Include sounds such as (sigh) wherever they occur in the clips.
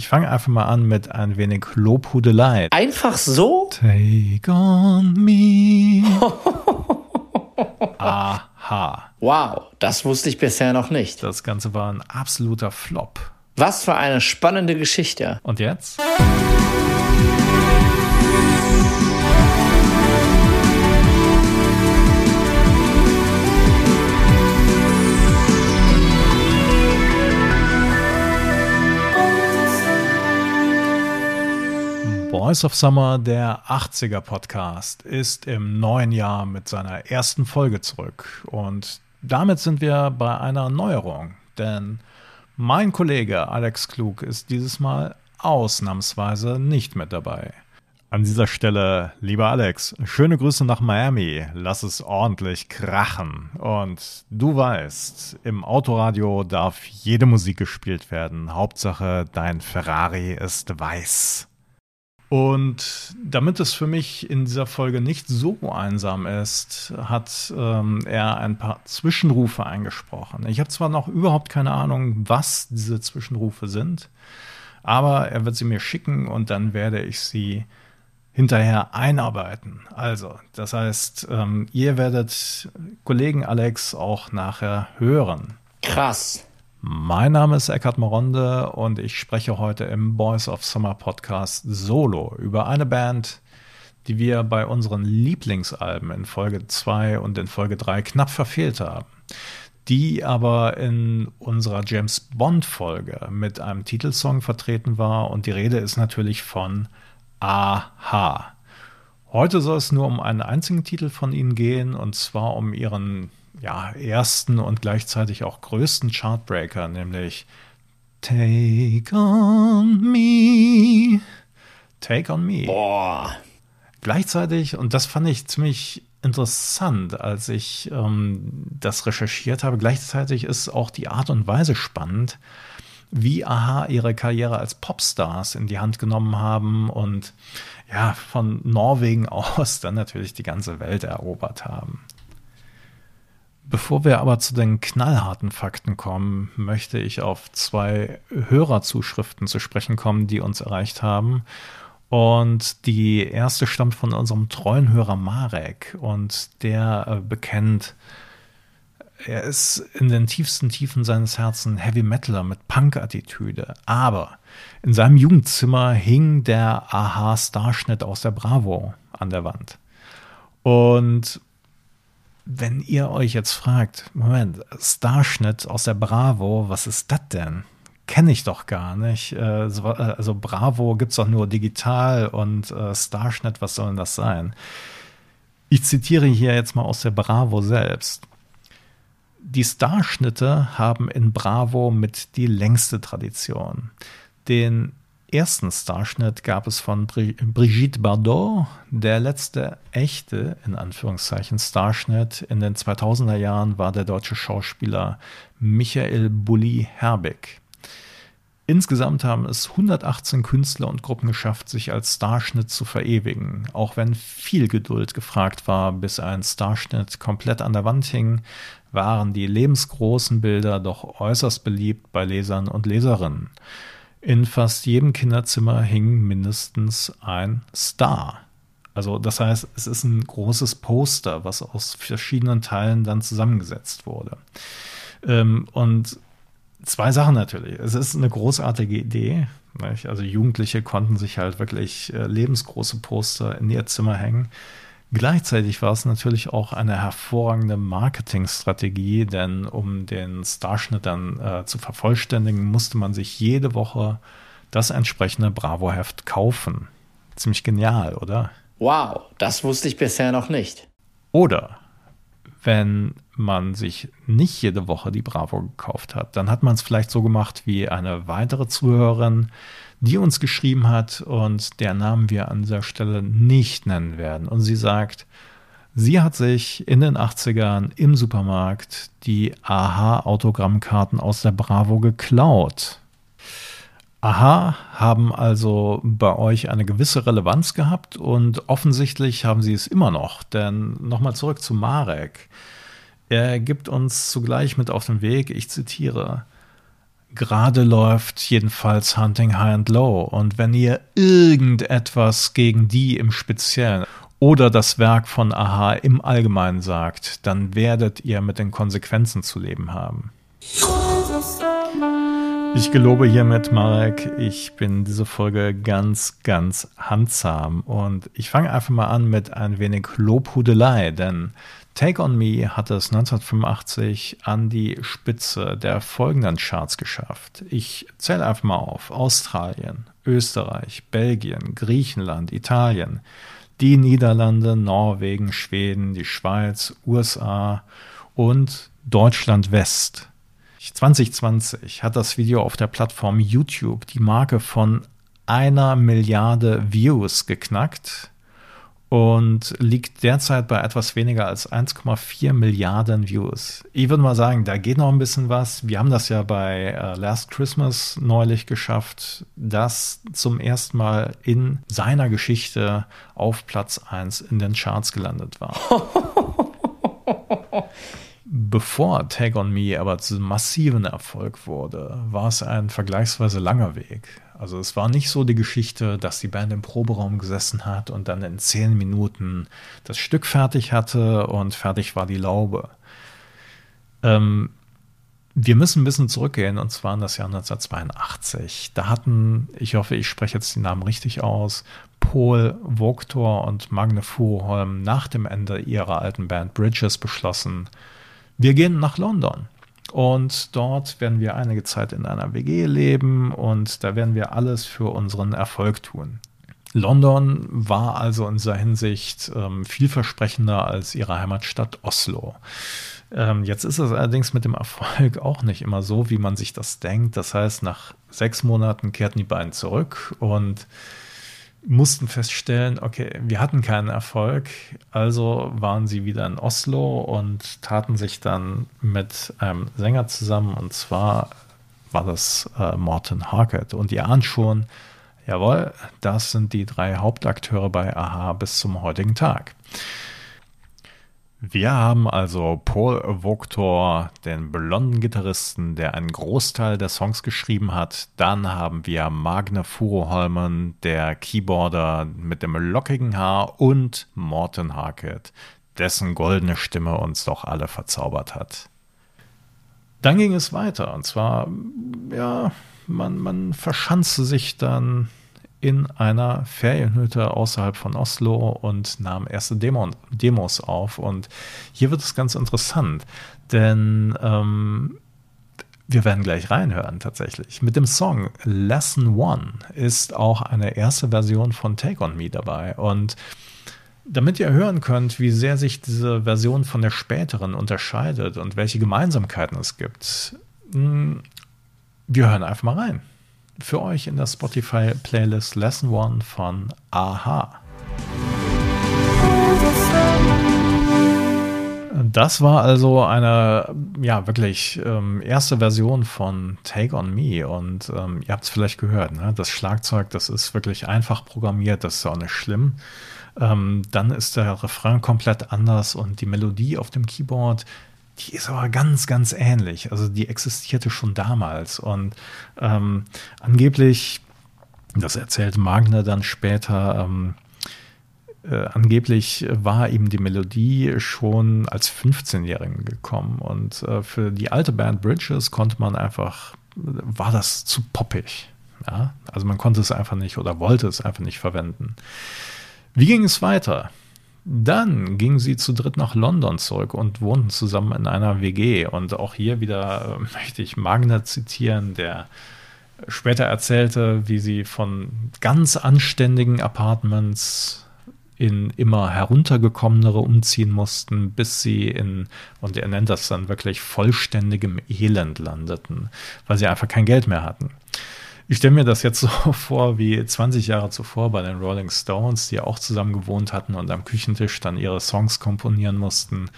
Ich fange einfach mal an mit ein wenig Lobhudelei. Einfach so? Take on me. (laughs) Aha. Wow, das wusste ich bisher noch nicht. Das Ganze war ein absoluter Flop. Was für eine spannende Geschichte. Und jetzt? Voice of Summer, der 80er Podcast, ist im neuen Jahr mit seiner ersten Folge zurück. Und damit sind wir bei einer Neuerung, denn mein Kollege Alex Klug ist dieses Mal ausnahmsweise nicht mit dabei. An dieser Stelle, lieber Alex, schöne Grüße nach Miami. Lass es ordentlich krachen. Und du weißt, im Autoradio darf jede Musik gespielt werden. Hauptsache, dein Ferrari ist weiß. Und damit es für mich in dieser Folge nicht so einsam ist, hat ähm, er ein paar Zwischenrufe eingesprochen. Ich habe zwar noch überhaupt keine Ahnung, was diese Zwischenrufe sind, aber er wird sie mir schicken und dann werde ich sie hinterher einarbeiten. Also, das heißt, ähm, ihr werdet Kollegen Alex auch nachher hören. Krass. Mein Name ist Eckhard Moronde und ich spreche heute im Boys of Summer Podcast solo über eine Band, die wir bei unseren Lieblingsalben in Folge 2 und in Folge 3 knapp verfehlt haben. Die aber in unserer James Bond Folge mit einem Titelsong vertreten war und die Rede ist natürlich von Aha. Heute soll es nur um einen einzigen Titel von ihnen gehen und zwar um ihren ja, ersten und gleichzeitig auch größten Chartbreaker, nämlich Take on Me. Take on Me. Boah. Gleichzeitig, und das fand ich ziemlich interessant, als ich ähm, das recherchiert habe, gleichzeitig ist auch die Art und Weise spannend, wie Aha ihre Karriere als Popstars in die Hand genommen haben und ja, von Norwegen (laughs) aus dann natürlich die ganze Welt erobert haben. Bevor wir aber zu den knallharten Fakten kommen, möchte ich auf zwei Hörerzuschriften zu sprechen kommen, die uns erreicht haben. Und die erste stammt von unserem treuen Hörer Marek und der äh, bekennt, er ist in den tiefsten Tiefen seines Herzens Heavy Metaler mit Punk-Attitüde. Aber in seinem Jugendzimmer hing der Aha-Starschnitt aus der Bravo an der Wand. Und wenn ihr euch jetzt fragt, Moment, Starschnitt aus der Bravo, was ist das denn? Kenne ich doch gar nicht. Äh, äh, also Bravo gibt es doch nur digital und äh, Starschnitt, was soll denn das sein? Ich zitiere hier jetzt mal aus der Bravo selbst. Die Starschnitte haben in Bravo mit die längste Tradition. Den ersten Starschnitt gab es von Brigitte Bardot. Der letzte echte, in Anführungszeichen, Starschnitt in den 2000er Jahren war der deutsche Schauspieler Michael Bulli-Herbig. Insgesamt haben es 118 Künstler und Gruppen geschafft, sich als Starschnitt zu verewigen, auch wenn viel Geduld gefragt war, bis ein Starschnitt komplett an der Wand hing, waren die lebensgroßen Bilder doch äußerst beliebt bei Lesern und Leserinnen. In fast jedem Kinderzimmer hing mindestens ein Star. Also das heißt, es ist ein großes Poster, was aus verschiedenen Teilen dann zusammengesetzt wurde. Ähm, und zwei Sachen natürlich. Es ist eine großartige Idee. Nicht? Also Jugendliche konnten sich halt wirklich äh, lebensgroße Poster in ihr Zimmer hängen. Gleichzeitig war es natürlich auch eine hervorragende Marketingstrategie, denn um den Starschnitt dann äh, zu vervollständigen, musste man sich jede Woche das entsprechende Bravo-Heft kaufen. Ziemlich genial, oder? Wow, das wusste ich bisher noch nicht. Oder wenn man sich nicht jede Woche die Bravo gekauft hat, dann hat man es vielleicht so gemacht wie eine weitere Zuhörerin, die uns geschrieben hat und der Namen wir an dieser Stelle nicht nennen werden. Und sie sagt, sie hat sich in den 80ern im Supermarkt die Aha-Autogrammkarten aus der Bravo geklaut. Aha haben also bei euch eine gewisse Relevanz gehabt und offensichtlich haben sie es immer noch. Denn nochmal zurück zu Marek. Er gibt uns zugleich mit auf den Weg, ich zitiere, Gerade läuft jedenfalls Hunting High and Low. Und wenn ihr irgendetwas gegen die im Speziellen oder das Werk von Aha im Allgemeinen sagt, dann werdet ihr mit den Konsequenzen zu leben haben. Ich gelobe hiermit, Marek, ich bin diese Folge ganz, ganz handsam. Und ich fange einfach mal an mit ein wenig Lobhudelei, denn Take On Me hat es 1985 an die Spitze der folgenden Charts geschafft. Ich zähle einfach mal auf. Australien, Österreich, Belgien, Griechenland, Italien, die Niederlande, Norwegen, Schweden, die Schweiz, USA und Deutschland West. 2020 hat das Video auf der Plattform YouTube die Marke von einer Milliarde Views geknackt und liegt derzeit bei etwas weniger als 1,4 Milliarden Views. Ich würde mal sagen, da geht noch ein bisschen was. Wir haben das ja bei äh, Last Christmas neulich geschafft, das zum ersten Mal in seiner Geschichte auf Platz 1 in den Charts gelandet war. (laughs) Bevor Take On Me aber zu massiven Erfolg wurde, war es ein vergleichsweise langer Weg. Also es war nicht so die Geschichte, dass die Band im Proberaum gesessen hat und dann in zehn Minuten das Stück fertig hatte und fertig war die Laube. Ähm, wir müssen ein bisschen zurückgehen und zwar in das Jahr 1982. Da hatten, ich hoffe, ich spreche jetzt die Namen richtig aus, Paul Vogtor und Magne Furuholm nach dem Ende ihrer alten Band Bridges beschlossen, wir gehen nach London. Und dort werden wir einige Zeit in einer WG leben und da werden wir alles für unseren Erfolg tun. London war also in dieser Hinsicht ähm, vielversprechender als ihre Heimatstadt Oslo. Ähm, jetzt ist es allerdings mit dem Erfolg (laughs) auch nicht immer so, wie man sich das denkt. Das heißt, nach sechs Monaten kehrten die beiden zurück und mussten feststellen, okay, wir hatten keinen Erfolg, also waren sie wieder in Oslo und taten sich dann mit einem Sänger zusammen und zwar war das äh, Morten Harkett und ihr ahnt schon, jawohl, das sind die drei Hauptakteure bei Aha bis zum heutigen Tag. Wir haben also Paul Vogtor, den blonden Gitarristen, der einen Großteil der Songs geschrieben hat. Dann haben wir Magne Furuholmen, der Keyboarder mit dem lockigen Haar und Morten Harkett, dessen goldene Stimme uns doch alle verzaubert hat. Dann ging es weiter und zwar, ja, man, man verschanzte sich dann in einer Ferienhütte außerhalb von Oslo und nahm erste Demo Demos auf. Und hier wird es ganz interessant, denn ähm, wir werden gleich reinhören tatsächlich. Mit dem Song Lesson One ist auch eine erste Version von Take On Me dabei. Und damit ihr hören könnt, wie sehr sich diese Version von der späteren unterscheidet und welche Gemeinsamkeiten es gibt, hm, wir hören einfach mal rein für euch in der Spotify-Playlist Lesson One von Aha. Das war also eine, ja, wirklich ähm, erste Version von Take On Me. Und ähm, ihr habt es vielleicht gehört, ne? das Schlagzeug, das ist wirklich einfach programmiert, das ist auch nicht schlimm. Ähm, dann ist der Refrain komplett anders und die Melodie auf dem Keyboard, die ist aber ganz, ganz ähnlich. Also die existierte schon damals. Und ähm, angeblich, das erzählt Magner dann später, ähm, äh, angeblich war ihm die Melodie schon als 15-Jährigen gekommen. Und äh, für die alte Band Bridges konnte man einfach, war das zu poppig. Ja? Also man konnte es einfach nicht oder wollte es einfach nicht verwenden. Wie ging es weiter? Dann gingen sie zu dritt nach London zurück und wohnten zusammen in einer WG. Und auch hier wieder äh, möchte ich Magner zitieren, der später erzählte, wie sie von ganz anständigen Apartments in immer heruntergekommenere umziehen mussten, bis sie in, und er nennt das dann wirklich vollständigem Elend landeten, weil sie einfach kein Geld mehr hatten. Ich stelle mir das jetzt so (laughs) vor wie 20 Jahre zuvor bei den Rolling Stones, die auch zusammen gewohnt hatten und am Küchentisch dann ihre Songs komponieren mussten.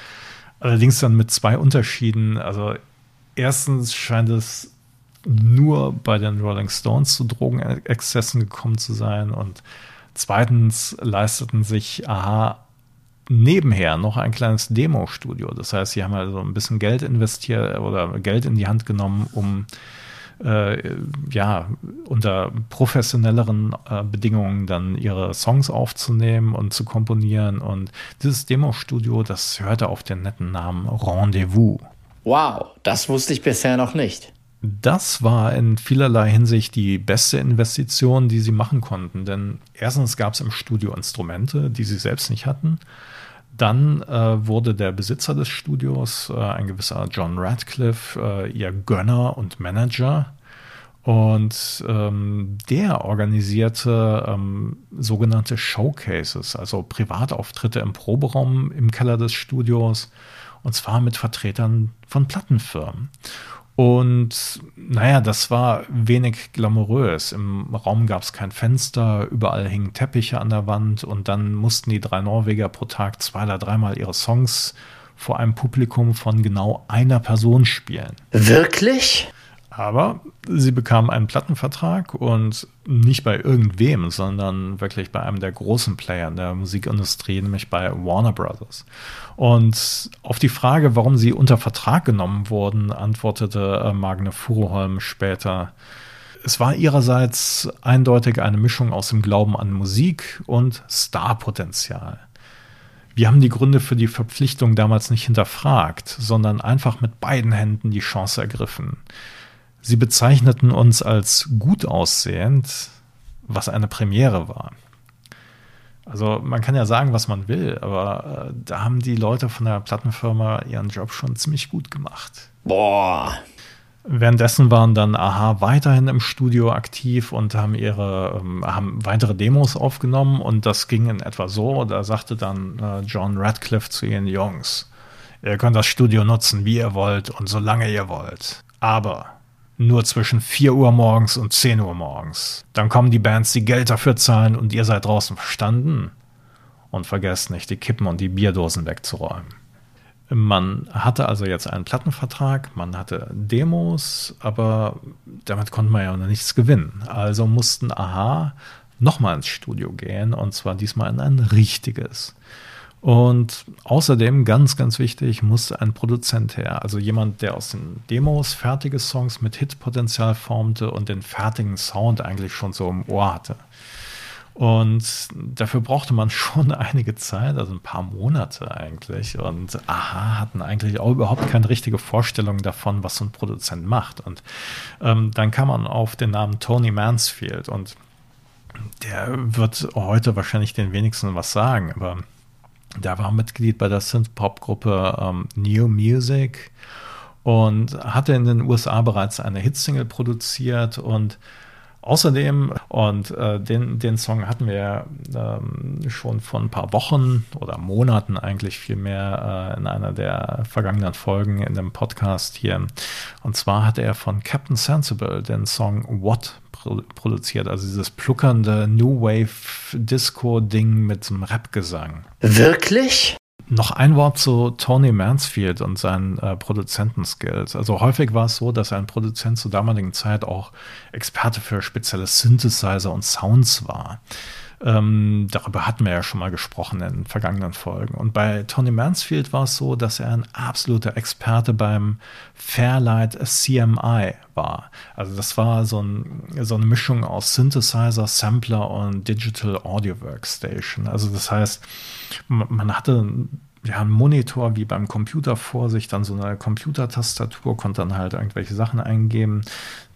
Allerdings dann mit zwei Unterschieden. Also erstens scheint es nur bei den Rolling Stones zu Drogenexzessen gekommen zu sein und zweitens leisteten sich Aha nebenher noch ein kleines Demo-Studio. Das heißt, sie haben also ein bisschen Geld investiert oder Geld in die Hand genommen, um äh, ja, unter professionelleren äh, Bedingungen dann ihre Songs aufzunehmen und zu komponieren. Und dieses Demo-Studio, das hörte auf den netten Namen Rendezvous. Wow, das wusste ich bisher noch nicht. Das war in vielerlei Hinsicht die beste Investition, die sie machen konnten. Denn erstens gab es im Studio Instrumente, die sie selbst nicht hatten. Dann äh, wurde der Besitzer des Studios, äh, ein gewisser John Radcliffe, äh, ihr Gönner und Manager. Und ähm, der organisierte ähm, sogenannte Showcases, also Privatauftritte im Proberaum im Keller des Studios, und zwar mit Vertretern von Plattenfirmen. Und naja, das war wenig glamourös. Im Raum gab es kein Fenster, überall hingen Teppiche an der Wand und dann mussten die drei Norweger pro Tag zwei oder dreimal ihre Songs vor einem Publikum von genau einer Person spielen. Wirklich? Aber sie bekam einen Plattenvertrag und nicht bei irgendwem, sondern wirklich bei einem der großen Player in der Musikindustrie, nämlich bei Warner Brothers. Und auf die Frage, warum sie unter Vertrag genommen wurden, antwortete äh, Magne Furuholm später, es war ihrerseits eindeutig eine Mischung aus dem Glauben an Musik und Starpotenzial. Wir haben die Gründe für die Verpflichtung damals nicht hinterfragt, sondern einfach mit beiden Händen die Chance ergriffen. Sie bezeichneten uns als gut aussehend, was eine Premiere war. Also man kann ja sagen, was man will, aber äh, da haben die Leute von der Plattenfirma ihren Job schon ziemlich gut gemacht. Boah. Währenddessen waren dann Aha weiterhin im Studio aktiv und haben ihre ähm, haben weitere Demos aufgenommen und das ging in etwa so. Da sagte dann äh, John Radcliffe zu ihren Jungs: Ihr könnt das Studio nutzen, wie ihr wollt und solange ihr wollt. Aber nur zwischen 4 Uhr morgens und 10 Uhr morgens. Dann kommen die Bands, die Geld dafür zahlen und ihr seid draußen verstanden. Und vergesst nicht, die Kippen und die Bierdosen wegzuräumen. Man hatte also jetzt einen Plattenvertrag, man hatte Demos, aber damit konnte man ja noch nichts gewinnen. Also mussten Aha nochmal ins Studio gehen und zwar diesmal in ein richtiges. Und außerdem, ganz, ganz wichtig, muss ein Produzent her. Also jemand, der aus den Demos fertige Songs mit Hitpotenzial formte und den fertigen Sound eigentlich schon so im Ohr hatte. Und dafür brauchte man (laughs) schon einige Zeit, also ein paar Monate eigentlich. Und aha, hatten eigentlich auch überhaupt keine richtige Vorstellung davon, was so ein Produzent macht. Und ähm, dann kam man auf den Namen Tony Mansfield und der wird heute wahrscheinlich den wenigsten was sagen, aber der war Mitglied bei der Synth-Pop-Gruppe ähm, New Music und hatte in den USA bereits eine Hitsingle produziert und Außerdem, und äh, den, den Song hatten wir ähm, schon vor ein paar Wochen oder Monaten eigentlich vielmehr äh, in einer der vergangenen Folgen in dem Podcast hier. Und zwar hatte er von Captain Sensible den Song What produziert, also dieses pluckernde New Wave Disco-Ding mit einem Rap-Gesang. Wirklich? Noch ein Wort zu Tony Mansfield und seinen äh, Produzentenskills. Also häufig war es so, dass ein Produzent zur damaligen Zeit auch Experte für spezielle Synthesizer und Sounds war. Ähm, darüber hatten wir ja schon mal gesprochen in vergangenen Folgen. Und bei Tony Mansfield war es so, dass er ein absoluter Experte beim Fairlight CMI war. Also das war so, ein, so eine Mischung aus Synthesizer, Sampler und Digital Audio Workstation. Also das heißt, man hatte ja, ein Monitor wie beim Computer vor sich, dann so eine Computertastatur, konnte dann halt irgendwelche Sachen eingeben.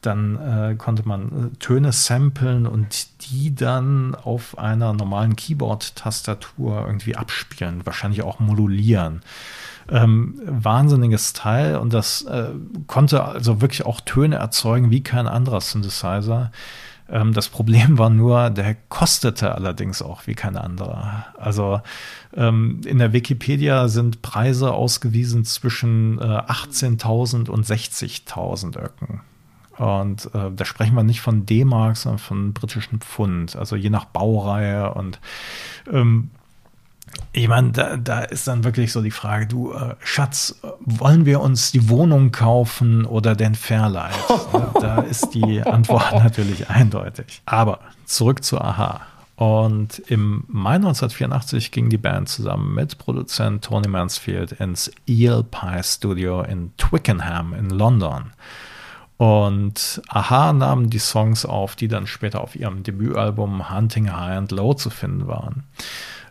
Dann äh, konnte man äh, Töne samplen und die dann auf einer normalen Keyboard-Tastatur irgendwie abspielen, wahrscheinlich auch modulieren. Ähm, wahnsinniges Teil und das äh, konnte also wirklich auch Töne erzeugen wie kein anderer Synthesizer. Ähm, das Problem war nur, der kostete allerdings auch wie kein anderer. Also ähm, in der Wikipedia sind Preise ausgewiesen zwischen äh, 18.000 und 60.000 Öcken. Und äh, da sprechen wir nicht von D-Mark, sondern von britischen Pfund, also je nach Baureihe. Und ähm, ich meine, da, da ist dann wirklich so die Frage, du äh, Schatz, wollen wir uns die Wohnung kaufen oder den Fairlight? (laughs) da ist die Antwort natürlich eindeutig. Aber zurück zu Aha. Und im Mai 1984 ging die Band zusammen mit Produzent Tony Mansfield ins Eel Pie Studio in Twickenham in London. Und Aha nahmen die Songs auf, die dann später auf ihrem Debütalbum Hunting High and Low zu finden waren.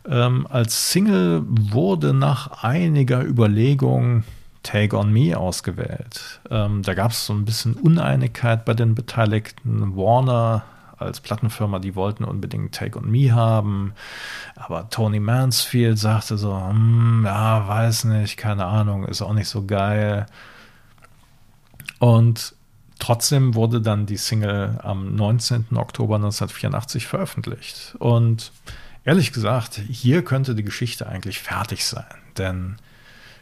Ähm, als Single wurde nach einiger Überlegung Take on Me ausgewählt. Ähm, da gab es so ein bisschen Uneinigkeit bei den Beteiligten. Warner als Plattenfirma, die wollten unbedingt Take on Me haben. Aber Tony Mansfield sagte so, hm, ja, weiß nicht, keine Ahnung, ist auch nicht so geil. Und trotzdem wurde dann die Single am 19. Oktober 1984 veröffentlicht. Und ehrlich gesagt, hier könnte die Geschichte eigentlich fertig sein. Denn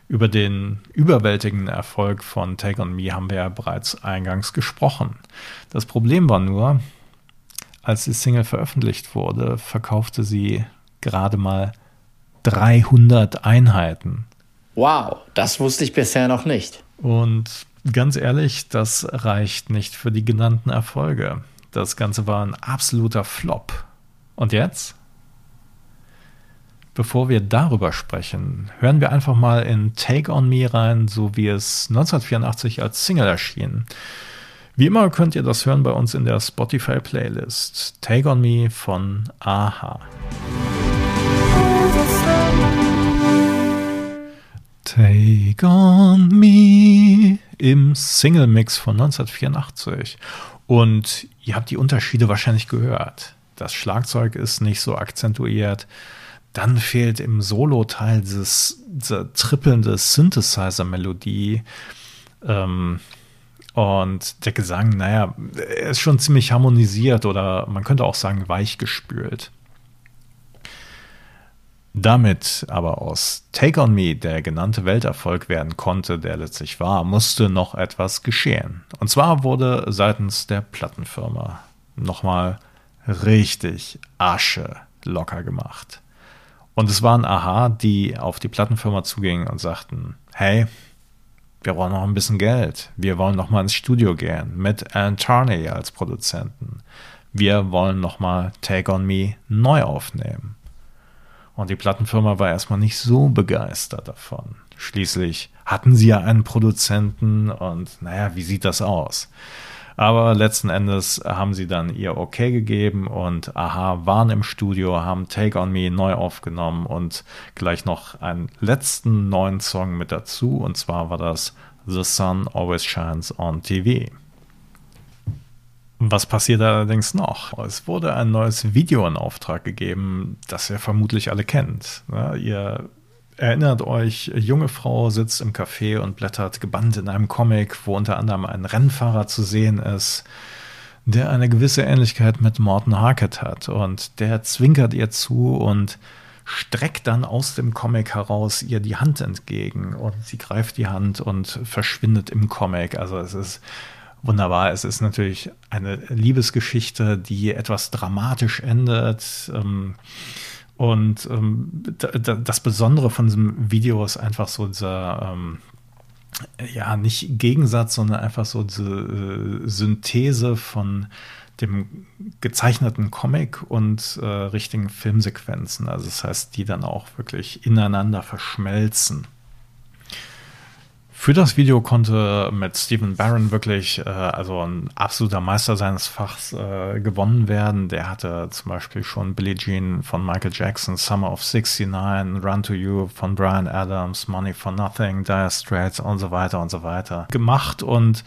über den überwältigenden Erfolg von Take On Me haben wir ja bereits eingangs gesprochen. Das Problem war nur, als die Single veröffentlicht wurde, verkaufte sie gerade mal 300 Einheiten. Wow, das wusste ich bisher noch nicht. Und ganz ehrlich, das reicht nicht für die genannten Erfolge. Das Ganze war ein absoluter Flop. Und jetzt? Bevor wir darüber sprechen, hören wir einfach mal in Take On Me rein, so wie es 1984 als Single erschien. Wie immer könnt ihr das hören bei uns in der Spotify Playlist. Take On Me von Aha. Take On Me im Single-Mix von 1984. Und ihr habt die Unterschiede wahrscheinlich gehört. Das Schlagzeug ist nicht so akzentuiert. Dann fehlt im Solo-Teil diese trippelnde Synthesizer-Melodie. Ähm, und der Gesang, naja, er ist schon ziemlich harmonisiert oder man könnte auch sagen weichgespült. Damit aber aus Take On Me der genannte Welterfolg werden konnte, der letztlich war, musste noch etwas geschehen. Und zwar wurde seitens der Plattenfirma nochmal richtig Asche locker gemacht. Und es waren Aha, die auf die Plattenfirma zugingen und sagten, hey, wir brauchen noch ein bisschen Geld. Wir wollen noch mal ins Studio gehen mit Alan Tarney als Produzenten. Wir wollen noch mal Take On Me neu aufnehmen. Und die Plattenfirma war erstmal nicht so begeistert davon. Schließlich hatten sie ja einen Produzenten und naja, wie sieht das aus? Aber letzten Endes haben sie dann ihr Okay gegeben und Aha waren im Studio, haben Take On Me neu aufgenommen und gleich noch einen letzten neuen Song mit dazu. Und zwar war das The Sun Always Shines on TV. Was passiert allerdings noch? Es wurde ein neues Video in Auftrag gegeben, das ihr vermutlich alle kennt. ihr Erinnert euch, junge Frau sitzt im Café und blättert gebannt in einem Comic, wo unter anderem ein Rennfahrer zu sehen ist, der eine gewisse Ähnlichkeit mit Morton Harkett hat. Und der zwinkert ihr zu und streckt dann aus dem Comic heraus ihr die Hand entgegen. Und sie greift die Hand und verschwindet im Comic. Also es ist wunderbar. Es ist natürlich eine Liebesgeschichte, die etwas dramatisch endet. Ähm, und ähm, das Besondere von diesem Video ist einfach so dieser, ähm, ja, nicht Gegensatz, sondern einfach so diese äh, Synthese von dem gezeichneten Comic und äh, richtigen Filmsequenzen. Also das heißt, die dann auch wirklich ineinander verschmelzen. Für das Video konnte mit Stephen Barron wirklich äh, also ein absoluter Meister seines Fachs äh, gewonnen werden. Der hatte zum Beispiel schon Billie Jean von Michael Jackson, Summer of 69, Run to You von Brian Adams, Money for Nothing, Dire Straits und so weiter und so weiter gemacht und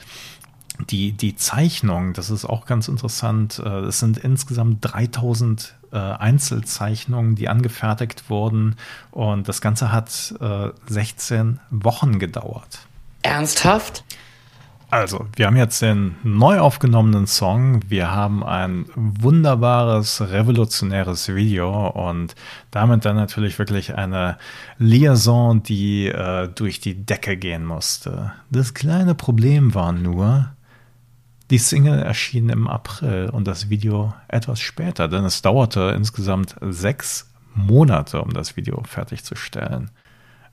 die, die Zeichnung, das ist auch ganz interessant. Äh, es sind insgesamt 3000 äh, Einzelzeichnungen, die angefertigt wurden. Und das Ganze hat äh, 16 Wochen gedauert. Ernsthaft? Also, wir haben jetzt den neu aufgenommenen Song. Wir haben ein wunderbares, revolutionäres Video und damit dann natürlich wirklich eine Liaison, die äh, durch die Decke gehen musste. Das kleine Problem war nur, die Single erschien im April und das Video etwas später, denn es dauerte insgesamt sechs Monate, um das Video fertigzustellen.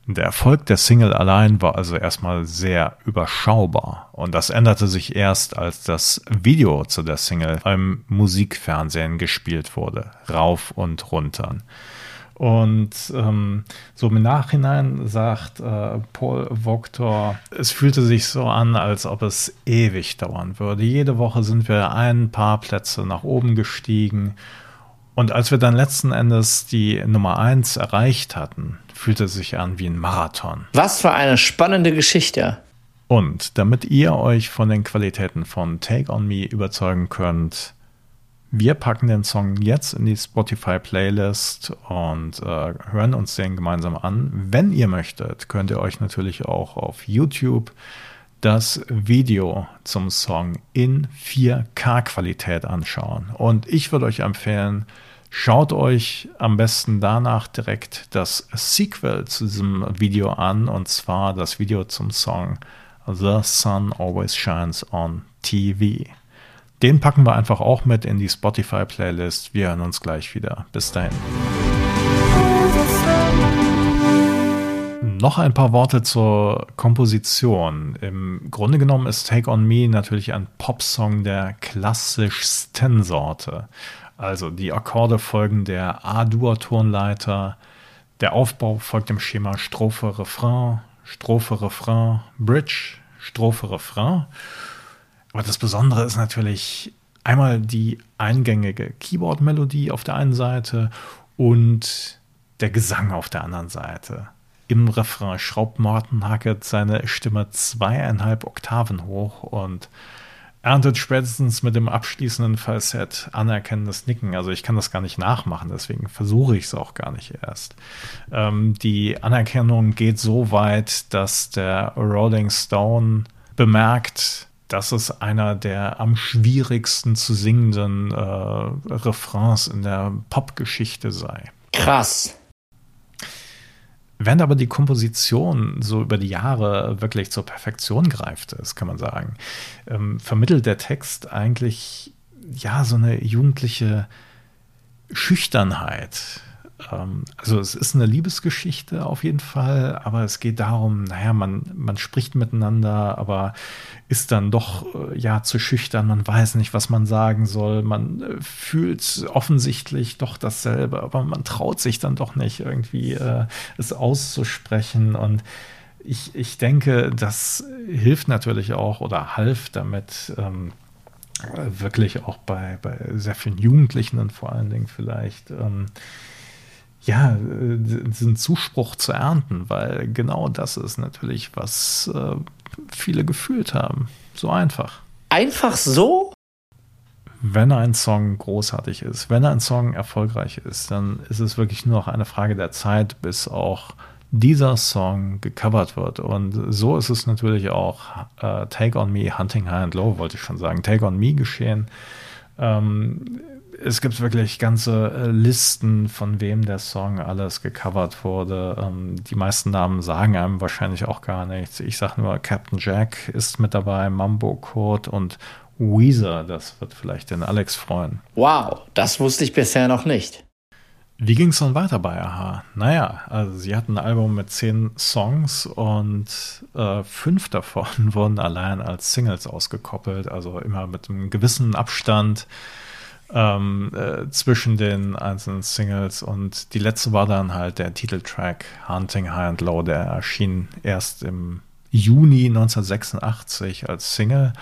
Der Erfolg der Single allein war also erstmal sehr überschaubar und das änderte sich erst, als das Video zu der Single beim Musikfernsehen gespielt wurde, rauf und runter. Und ähm, so im Nachhinein sagt äh, Paul Voktor, es fühlte sich so an, als ob es ewig dauern würde. Jede Woche sind wir ein paar Plätze nach oben gestiegen. Und als wir dann letzten Endes die Nummer 1 erreicht hatten, fühlte es sich an wie ein Marathon. Was für eine spannende Geschichte. Und damit ihr euch von den Qualitäten von Take On Me überzeugen könnt, wir packen den Song jetzt in die Spotify-Playlist und äh, hören uns den gemeinsam an. Wenn ihr möchtet, könnt ihr euch natürlich auch auf YouTube das Video zum Song in 4K-Qualität anschauen. Und ich würde euch empfehlen, schaut euch am besten danach direkt das Sequel zu diesem Video an, und zwar das Video zum Song The Sun Always Shines on TV. Den packen wir einfach auch mit in die Spotify-Playlist. Wir hören uns gleich wieder. Bis dahin. Noch ein paar Worte zur Komposition. Im Grunde genommen ist Take On Me natürlich ein Popsong der klassischsten Sorte. Also die Akkorde folgen der A-Dur-Tonleiter, der Aufbau folgt dem Schema Strophe, Refrain, Strophe, Refrain, Bridge, Strophe, Refrain. Aber das Besondere ist natürlich einmal die eingängige Keyboard-Melodie auf der einen Seite und der Gesang auf der anderen Seite. Im Refrain schraubt Morten Hackett seine Stimme zweieinhalb Oktaven hoch und erntet spätestens mit dem abschließenden Falsett anerkennendes Nicken. Also ich kann das gar nicht nachmachen, deswegen versuche ich es auch gar nicht erst. Ähm, die Anerkennung geht so weit, dass der Rolling Stone bemerkt, dass es einer der am schwierigsten zu singenden äh, Refrains in der Popgeschichte sei. Krass. Wenn aber die Komposition so über die Jahre wirklich zur Perfektion greift ist, kann man sagen, ähm, vermittelt der Text eigentlich ja so eine jugendliche Schüchternheit ähm, also es ist eine Liebesgeschichte auf jeden Fall, aber es geht darum, naja, man, man spricht miteinander, aber ist dann doch äh, ja zu schüchtern, man weiß nicht, was man sagen soll, man äh, fühlt offensichtlich doch dasselbe, aber man traut sich dann doch nicht irgendwie äh, es auszusprechen. Und ich, ich denke, das hilft natürlich auch oder half damit, ähm, wirklich auch bei, bei sehr vielen Jugendlichen und vor allen Dingen vielleicht ähm, ja, diesen Zuspruch zu ernten, weil genau das ist natürlich, was äh, viele gefühlt haben. So einfach. Einfach so? Wenn ein Song großartig ist, wenn ein Song erfolgreich ist, dann ist es wirklich nur noch eine Frage der Zeit, bis auch dieser Song gecovert wird. Und so ist es natürlich auch äh, Take on Me, Hunting High and Low, wollte ich schon sagen, Take on Me geschehen. Ähm, es gibt wirklich ganze äh, Listen, von wem der Song alles gecovert wurde. Ähm, die meisten Namen sagen einem wahrscheinlich auch gar nichts. Ich sage nur, Captain Jack ist mit dabei, Mambo Code und Weezer. Das wird vielleicht den Alex freuen. Wow, das wusste ich bisher noch nicht. Wie ging es dann weiter bei Aha? Naja, also sie hatten ein Album mit zehn Songs und äh, fünf davon (laughs) wurden allein als Singles ausgekoppelt, also immer mit einem gewissen Abstand ähm, äh, zwischen den einzelnen Singles. Und die letzte war dann halt der Titeltrack Hunting High and Low, der erschien erst im Juni 1986 als Single.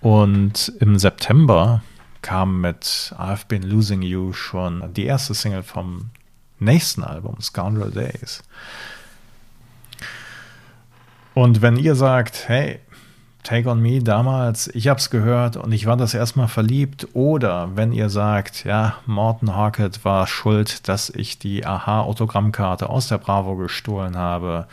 Und im September kam mit I've Been Losing You schon die erste Single vom nächsten Album, Scoundrel Days. Und wenn ihr sagt, hey, Take on Me damals, ich habe es gehört und ich war das erstmal verliebt. Oder wenn ihr sagt, ja, Morton Harkett war schuld, dass ich die Aha-Autogrammkarte aus der Bravo gestohlen habe.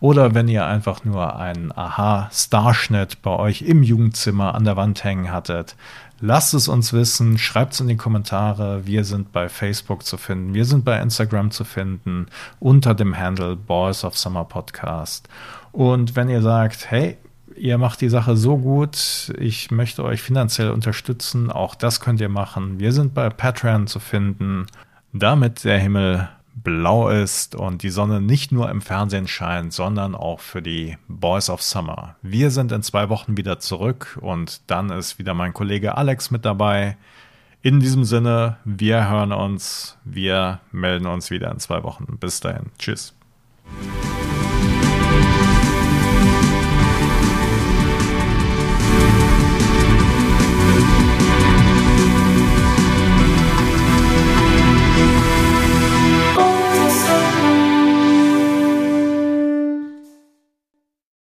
Oder wenn ihr einfach nur einen Aha-Starschnitt bei euch im Jugendzimmer an der Wand hängen hattet. Lasst es uns wissen, schreibt es in die Kommentare. Wir sind bei Facebook zu finden, wir sind bei Instagram zu finden, unter dem Handle Boys of Summer Podcast. Und wenn ihr sagt, hey, ihr macht die Sache so gut, ich möchte euch finanziell unterstützen, auch das könnt ihr machen. Wir sind bei Patreon zu finden, damit der Himmel blau ist und die Sonne nicht nur im Fernsehen scheint, sondern auch für die Boys of Summer. Wir sind in zwei Wochen wieder zurück und dann ist wieder mein Kollege Alex mit dabei. In diesem Sinne, wir hören uns, wir melden uns wieder in zwei Wochen. Bis dahin. Tschüss.